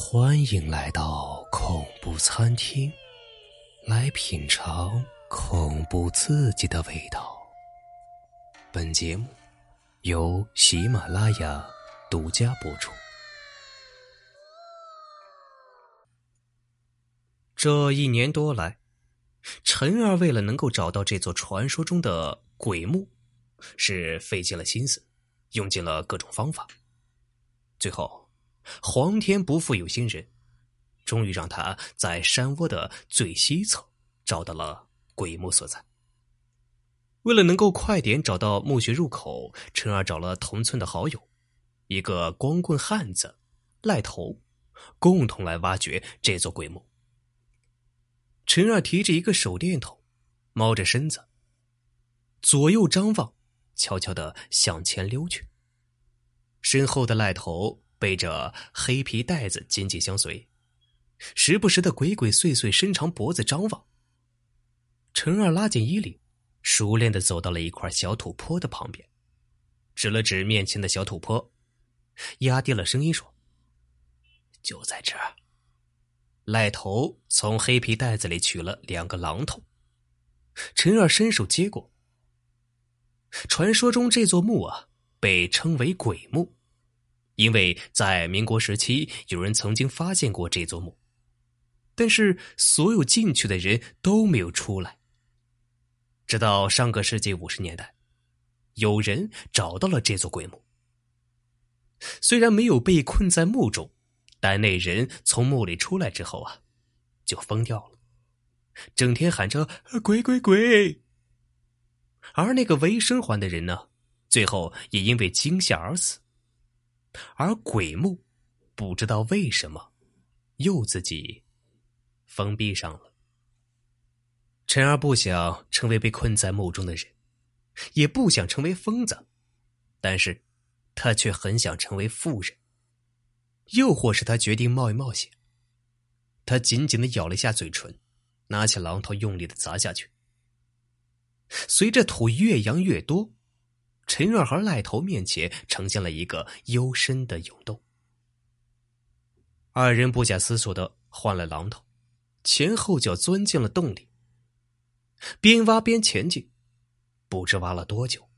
欢迎来到恐怖餐厅，来品尝恐怖刺激的味道。本节目由喜马拉雅独家播出。这一年多来，陈儿为了能够找到这座传说中的鬼墓，是费尽了心思，用尽了各种方法，最后。皇天不负有心人，终于让他在山窝的最西侧找到了鬼墓所在。为了能够快点找到墓穴入口，陈二找了同村的好友，一个光棍汉子赖头，共同来挖掘这座鬼墓。陈二提着一个手电筒，猫着身子，左右张望，悄悄的向前溜去。身后的赖头。背着黑皮袋子，紧紧相随，时不时的鬼鬼祟祟伸长脖子张望。陈二拉紧衣领，熟练的走到了一块小土坡的旁边，指了指面前的小土坡，压低了声音说：“就在这儿。”赖头从黑皮袋子里取了两个榔头，陈二伸手接过。传说中这座墓啊，被称为鬼墓。因为在民国时期，有人曾经发现过这座墓，但是所有进去的人都没有出来。直到上个世纪五十年代，有人找到了这座鬼墓。虽然没有被困在墓中，但那人从墓里出来之后啊，就疯掉了，整天喊着“鬼鬼鬼”。而那个唯生还的人呢，最后也因为惊吓而死。而鬼墓，不知道为什么，又自己封闭上了。陈儿不想成为被困在墓中的人，也不想成为疯子，但是，他却很想成为富人。又或是他决定冒一冒险。他紧紧的咬了一下嘴唇，拿起榔头用力的砸下去。随着土越扬越多。陈二和赖头面前呈现了一个幽深的甬洞，二人不假思索的换了榔头，前后脚钻进了洞里。边挖边前进，不知挖了多久，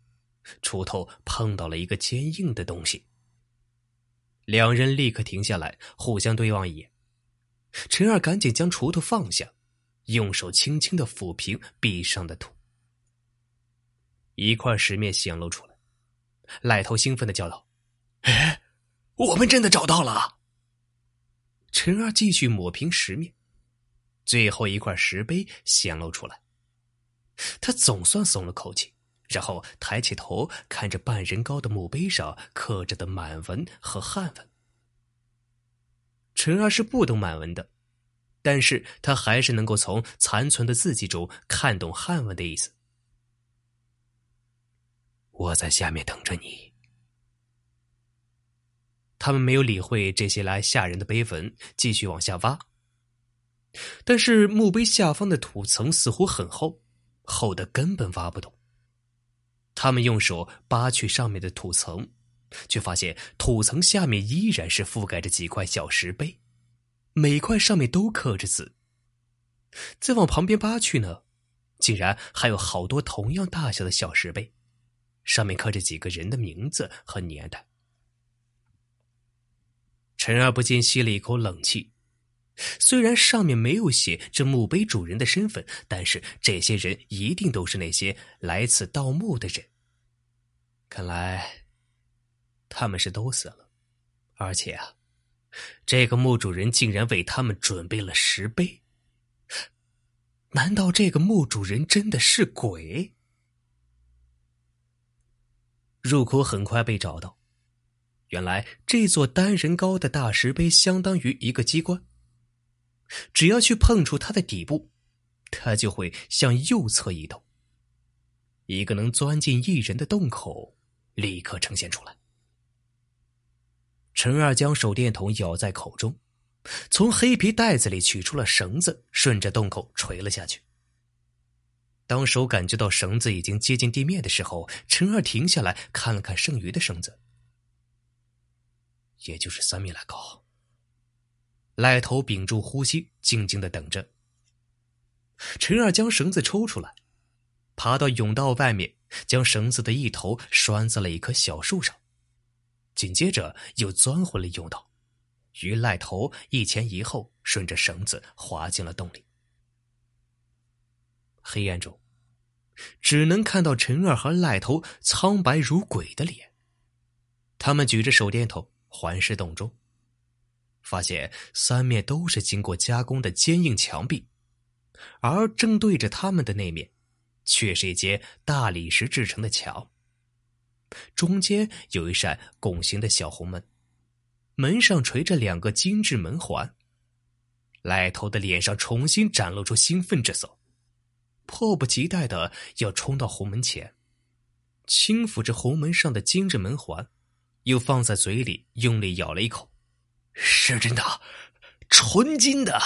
锄头碰到了一个坚硬的东西。两人立刻停下来，互相对望一眼。陈二赶紧将锄头放下，用手轻轻的抚平壁上的土。一块石面显露出来，赖头兴奋的叫道：“哎，我们真的找到了！”陈二继续抹平石面，最后一块石碑显露出来，他总算松了口气，然后抬起头看着半人高的墓碑上刻着的满文和汉文。陈二是不懂满文的，但是他还是能够从残存的字迹中看懂汉文的意思。我在下面等着你。他们没有理会这些来吓人的碑文，继续往下挖。但是墓碑下方的土层似乎很厚，厚的根本挖不动。他们用手扒去上面的土层，却发现土层下面依然是覆盖着几块小石碑，每块上面都刻着字。再往旁边扒去呢，竟然还有好多同样大小的小石碑。上面刻着几个人的名字和年代。陈二不禁吸了一口冷气。虽然上面没有写这墓碑主人的身份，但是这些人一定都是那些来此盗墓的人。看来他们是都死了，而且啊，这个墓主人竟然为他们准备了石碑。难道这个墓主人真的是鬼？入口很快被找到，原来这座单人高的大石碑相当于一个机关，只要去碰触它的底部，它就会向右侧移动。一个能钻进一人的洞口立刻呈现出来。陈二将手电筒咬在口中，从黑皮袋子里取出了绳子，顺着洞口垂了下去。当手感觉到绳子已经接近地面的时候，陈二停下来看了看剩余的绳子，也就是三米来高。赖头屏住呼吸，静静的等着。陈二将绳子抽出来，爬到甬道外面，将绳子的一头拴在了一棵小树上，紧接着又钻回了甬道。与赖头一前一后，顺着绳子滑进了洞里。黑暗中，只能看到陈二和赖头苍白如鬼的脸。他们举着手电筒环视洞中，发现三面都是经过加工的坚硬墙壁，而正对着他们的那面，却是一间大理石制成的墙。中间有一扇拱形的小红门。门上垂着两个精致门环，赖头的脸上重新展露出兴奋之色，迫不及待的要冲到红门前，轻抚着红门上的精致门环，又放在嘴里用力咬了一口，是真的，纯金的。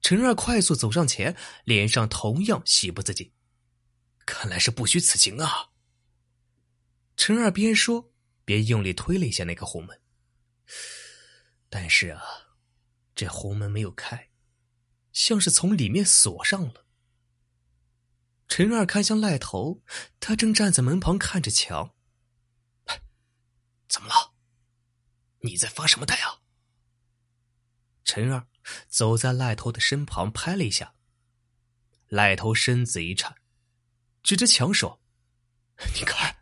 陈二快速走上前，脸上同样喜不自禁，看来是不虚此行啊。陈二边说。边用力推了一下那个红门，但是啊，这红门没有开，像是从里面锁上了。陈二看向赖头，他正站在门旁看着墙。怎么了？你在发什么呆啊？陈二走在赖头的身旁，拍了一下。赖头身子一颤，指着墙说：“你看。”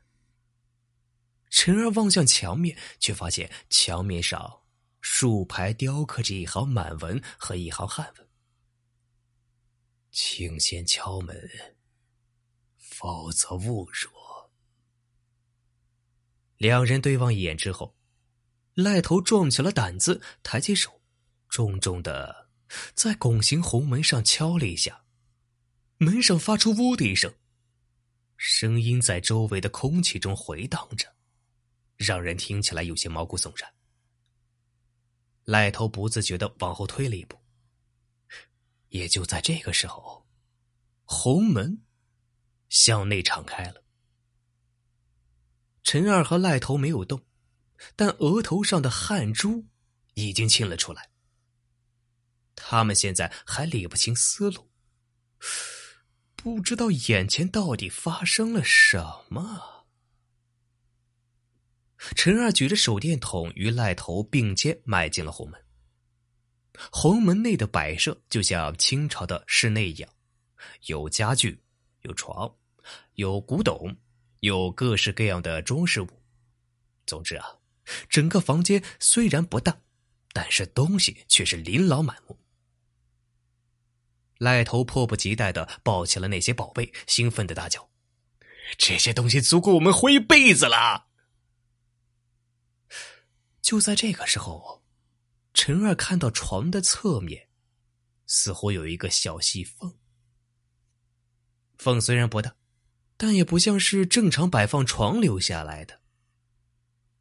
陈二望向墙面，却发现墙面上竖排雕刻着一行满文和一行汉文：“请先敲门，否则勿入。”两人对望一眼之后，赖头壮起了胆子，抬起手，重重的在拱形红门上敲了一下，门上发出“呜”的一声，声音在周围的空气中回荡着。让人听起来有些毛骨悚然。赖头不自觉的往后退了一步。也就在这个时候，红门向内敞开了。陈二和赖头没有动，但额头上的汗珠已经沁了出来。他们现在还理不清思路，不知道眼前到底发生了什么。陈二举着手电筒与赖头并肩迈进了红门。红门内的摆设就像清朝的室内一样，有家具，有床，有古董，有各式各样的装饰物。总之啊，整个房间虽然不大，但是东西却是琳琅满目。赖头迫不及待的抱起了那些宝贝，兴奋的大叫：“这些东西足够我们活一辈子了！”就在这个时候，陈二看到床的侧面，似乎有一个小细缝。缝虽然不大，但也不像是正常摆放床留下来的。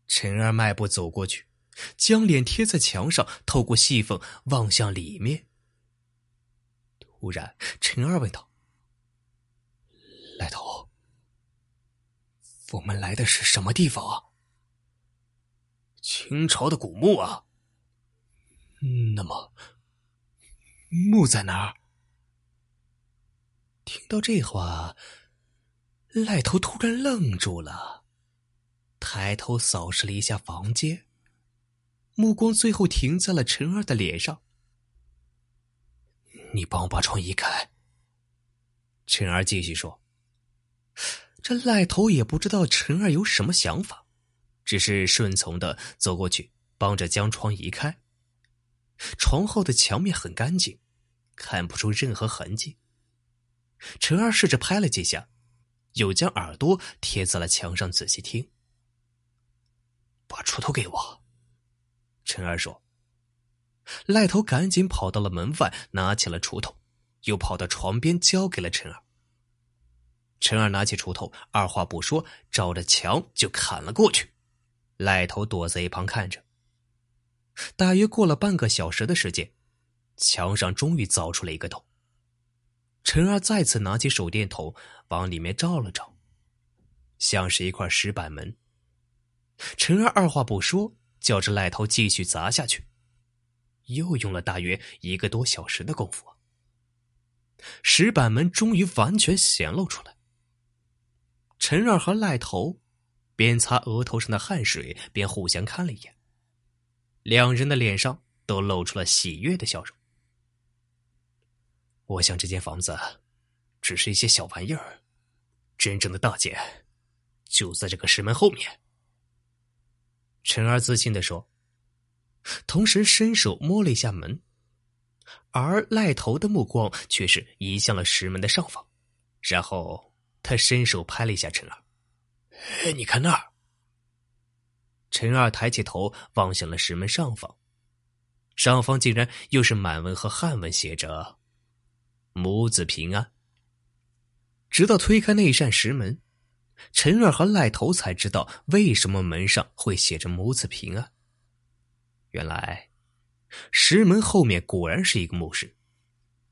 陈二迈步走过去，将脸贴在墙上，透过细缝望向里面。突然，陈二问道：“来头，我们来的是什么地方啊？”清朝的古墓啊，那么墓在哪儿？听到这话，赖头突然愣住了，抬头扫视了一下房间，目光最后停在了陈二的脸上。你帮我把床移开。陈儿继续说：“这赖头也不知道陈二有什么想法。”只是顺从的走过去，帮着将床移开。床后的墙面很干净，看不出任何痕迹。陈二试着拍了几下，又将耳朵贴在了墙上仔细听。把锄头给我，陈二说。赖头赶紧跑到了门外，拿起了锄头，又跑到床边交给了陈二。陈二拿起锄头，二话不说，照着墙就砍了过去。赖头躲在一旁看着。大约过了半个小时的时间，墙上终于凿出了一个洞。陈二再次拿起手电筒往里面照了照，像是一块石板门。陈二二话不说，叫着赖头继续砸下去。又用了大约一个多小时的功夫，石板门终于完全显露出来。陈二和赖头边擦额头上的汗水，边互相看了一眼，两人的脸上都露出了喜悦的笑容。我想这间房子只是一些小玩意儿，真正的大件就在这个石门后面。陈二自信的说。同时伸手摸了一下门，而赖头的目光却是移向了石门的上方，然后他伸手拍了一下陈二：“哎，你看那儿。”陈二抬起头望向了石门上方，上方竟然又是满文和汉文，写着“母子平安”。直到推开那扇石门，陈二和赖头才知道为什么门上会写着“母子平安”。原来，石门后面果然是一个墓室，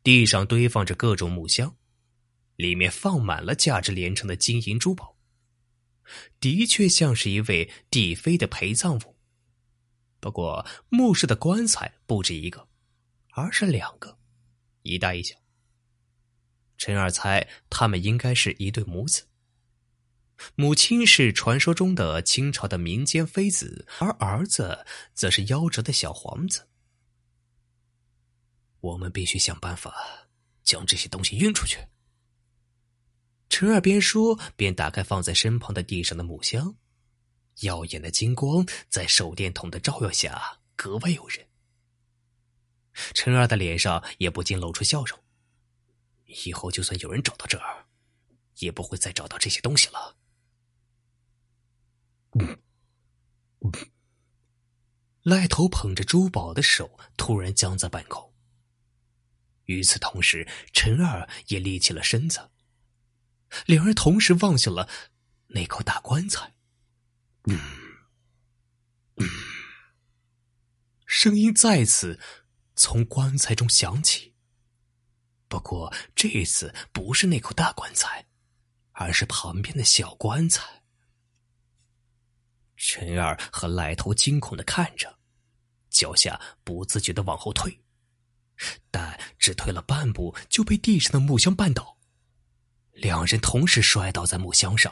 地上堆放着各种木箱，里面放满了价值连城的金银珠宝，的确像是一位帝妃的陪葬物。不过，墓室的棺材不止一个，而是两个，一大一小。陈二猜他们应该是一对母子。母亲是传说中的清朝的民间妃子，而儿子则是夭折的小皇子。我们必须想办法将这些东西运出去。陈二边说边打开放在身旁的地上的木箱，耀眼的金光在手电筒的照耀下格外诱人。陈二的脸上也不禁露出笑容。以后就算有人找到这儿，也不会再找到这些东西了。赖头捧着珠宝的手突然僵在半空。与此同时，陈二也立起了身子，两人同时望向了那口大棺材。嗯，嗯，声音再次从棺材中响起。不过这次不是那口大棺材，而是旁边的小棺材。陈二和赖头惊恐的看着，脚下不自觉的往后退，但只退了半步就被地上的木箱绊倒，两人同时摔倒在木箱上，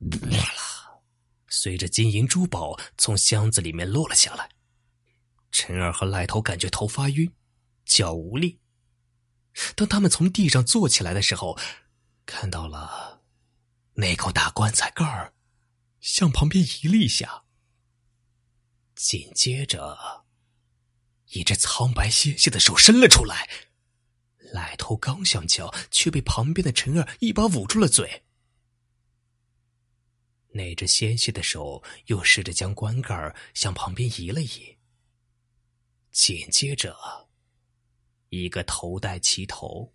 哗啦，随着金银珠宝从箱子里面落了下来。陈二和赖头感觉头发晕，脚无力。当他们从地上坐起来的时候，看到了那口大棺材盖儿。向旁边移了一下，紧接着，一只苍白纤细的手伸了出来。赖头刚想叫，却被旁边的陈二一把捂住了嘴。那只纤细的手又试着将棺盖向旁边移了移。紧接着，一个头戴旗头、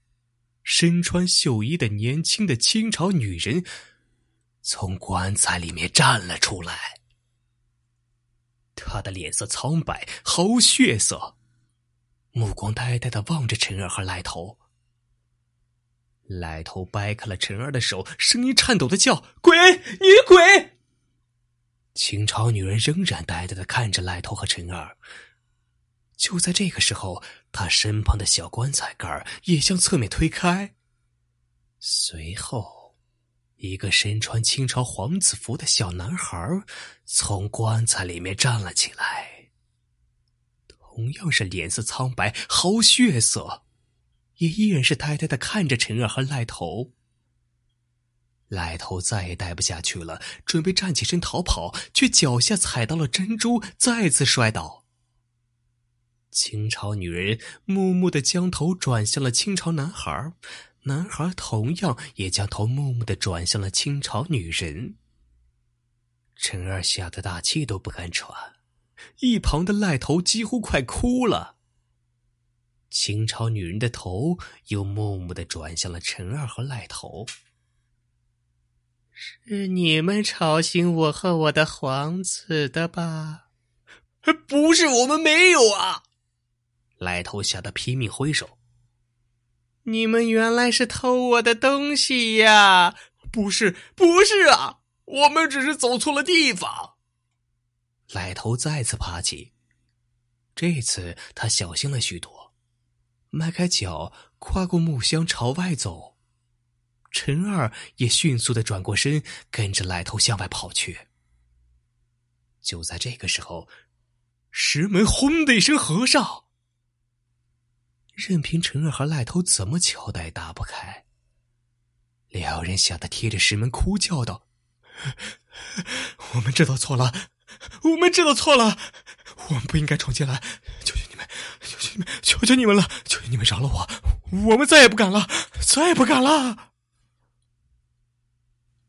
身穿绣衣的年轻的清朝女人。从棺材里面站了出来，他的脸色苍白，毫无血色，目光呆呆的望着陈儿和赖头。赖头掰开了陈儿的手，声音颤抖的叫：“鬼，女鬼！”清朝女人仍然呆呆的看着赖头和陈儿。就在这个时候，他身旁的小棺材盖也向侧面推开，随后。一个身穿清朝皇子服的小男孩从棺材里面站了起来，同样是脸色苍白、毫无血色，也依然是呆呆的看着陈二和赖头。赖头再也待不下去了，准备站起身逃跑，却脚下踩到了珍珠，再次摔倒。清朝女人木木的将头转向了清朝男孩。男孩同样也将头默默的转向了清朝女人。陈二吓得大气都不敢喘，一旁的赖头几乎快哭了。清朝女人的头又默默的转向了陈二和赖头。是你们吵醒我和我的皇子的吧？不是，我们没有啊！赖头吓得拼命挥手。你们原来是偷我的东西呀？不是，不是啊，我们只是走错了地方。赖头再次爬起，这次他小心了许多，迈开脚，跨过木箱朝外走。陈二也迅速的转过身，跟着赖头向外跑去。就在这个时候，石门轰的一声合上，任凭陈二和赖头怎么敲打也打不开。两人吓得贴着石门哭叫道：“我们知道错了，我们知道错了，我们不应该闯进来，求求你们，求求你们，求求你们了，求求你们饶了我，我们再也不敢了，再也不敢了。”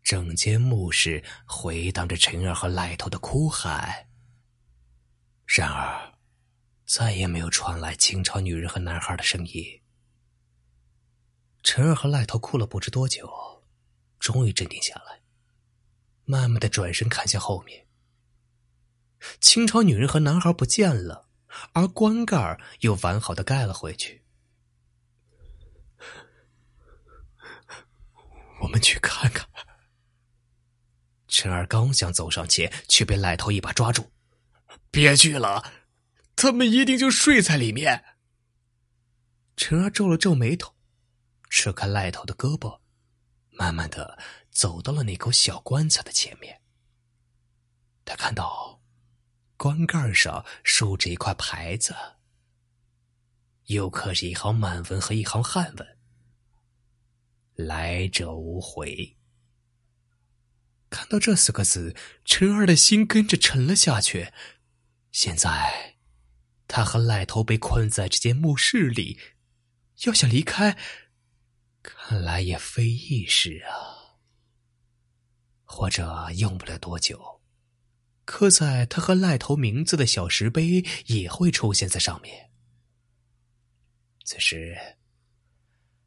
整间墓室回荡着陈儿和赖头的哭喊。然而，再也没有传来清朝女人和男孩的声音。陈儿和赖头哭了不知多久，终于镇定下来，慢慢的转身看向后面。清朝女人和男孩不见了，而棺盖又完好的盖了回去。我们去看看。陈二刚想走上前，却被赖头一把抓住：“别去了，他们一定就睡在里面。”陈二皱了皱眉头，扯开赖头的胳膊，慢慢的走到了那口小棺材的前面。他看到棺盖上竖着一块牌子，又刻着一行满文和一行汉文：“来者无回。”看到这四个字，陈二的心跟着沉了下去。现在，他和赖头被困在这间墓室里，要想离开，看来也非易事啊。或者用不了多久，刻在他和赖头名字的小石碑也会出现在上面。此时，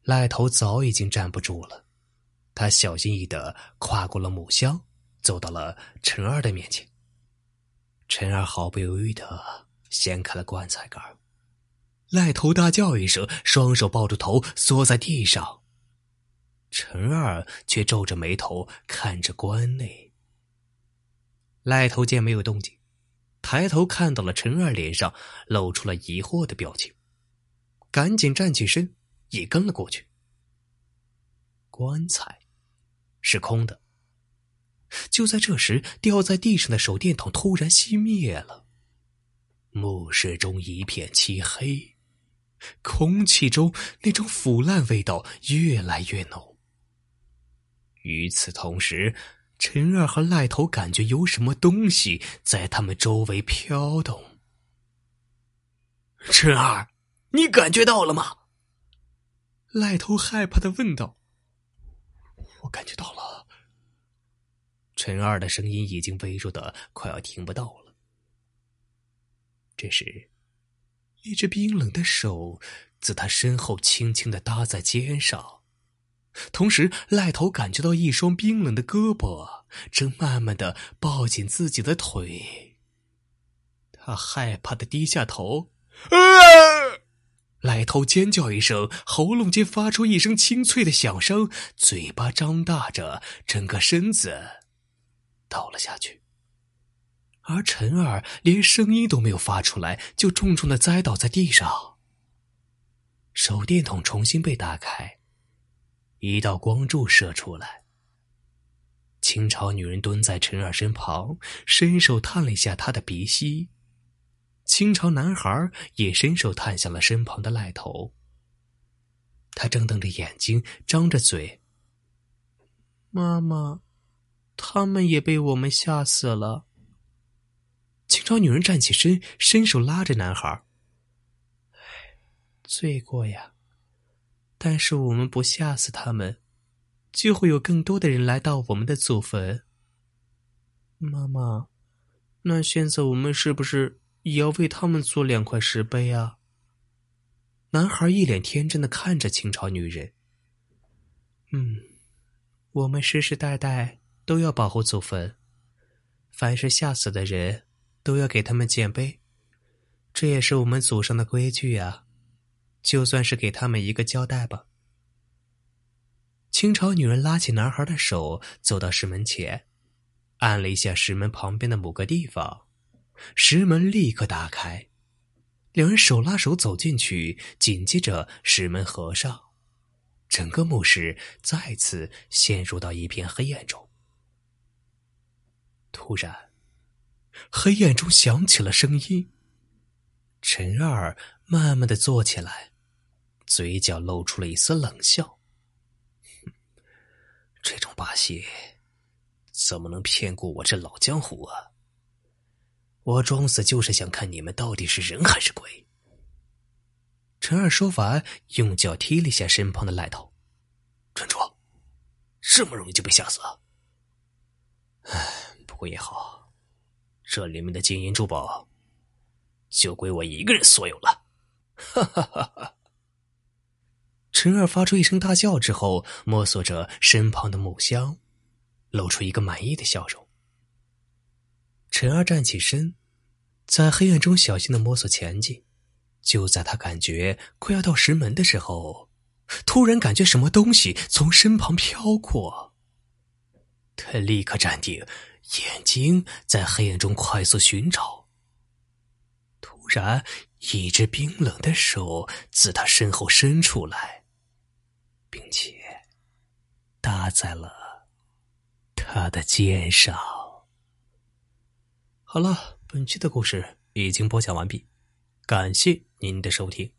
赖头早已经站不住了。他小心翼翼的跨过了木箱，走到了陈二的面前。陈二毫不犹豫的掀开了棺材盖赖头大叫一声，双手抱住头，缩在地上。陈二却皱着眉头看着棺内。赖头见没有动静，抬头看到了陈二脸上露出了疑惑的表情，赶紧站起身，也跟了过去。棺材。是空的。就在这时，掉在地上的手电筒突然熄灭了，墓室中一片漆黑，空气中那种腐烂味道越来越浓。与此同时，陈二和赖头感觉有什么东西在他们周围飘动。陈二，你感觉到了吗？赖头害怕的问道。我感觉到了，陈二的声音已经微弱的快要听不到了。这时，一只冰冷的手自他身后轻轻的搭在肩上，同时赖头感觉到一双冰冷的胳膊正慢慢的抱紧自己的腿。他害怕的低下头，啊！赖头尖叫一声，喉咙间发出一声清脆的响声，嘴巴张大着，整个身子倒了下去。而陈二连声音都没有发出来，就重重的栽倒在地上。手电筒重新被打开，一道光柱射出来。清朝女人蹲在陈二身旁，伸手探了一下他的鼻息。清朝男孩也伸手探向了身旁的赖头。他睁瞪着眼睛，张着嘴：“妈妈，他们也被我们吓死了。”清朝女人站起身，伸手拉着男孩：“罪过呀！但是我们不吓死他们，就会有更多的人来到我们的祖坟。妈妈，那现在我们是不是？”也要为他们做两块石碑啊！男孩一脸天真的看着清朝女人。嗯，我们世世代代都要保护祖坟，凡是吓死的人，都要给他们建碑，这也是我们祖上的规矩啊！就算是给他们一个交代吧。清朝女人拉起男孩的手，走到石门前，按了一下石门旁边的某个地方。石门立刻打开，两人手拉手走进去，紧接着石门合上，整个墓室再次陷入到一片黑暗中。突然，黑暗中响起了声音。陈二慢慢的坐起来，嘴角露出了一丝冷笑：“这种把戏，怎么能骗过我这老江湖啊？”我装死就是想看你们到底是人还是鬼。陈二说完，用脚踢了一下身旁的赖头。蠢猪，这么容易就被吓死了？唉，不过也好，这里面的金银珠宝就归我一个人所有了。哈哈哈哈！陈二发出一声大叫之后，摸索着身旁的木箱，露出一个满意的笑容。陈二站起身，在黑暗中小心的摸索前进。就在他感觉快要到石门的时候，突然感觉什么东西从身旁飘过。他立刻站定，眼睛在黑暗中快速寻找。突然，一只冰冷的手自他身后伸出来，并且搭在了他的肩上。好了，本期的故事已经播讲完毕，感谢您的收听。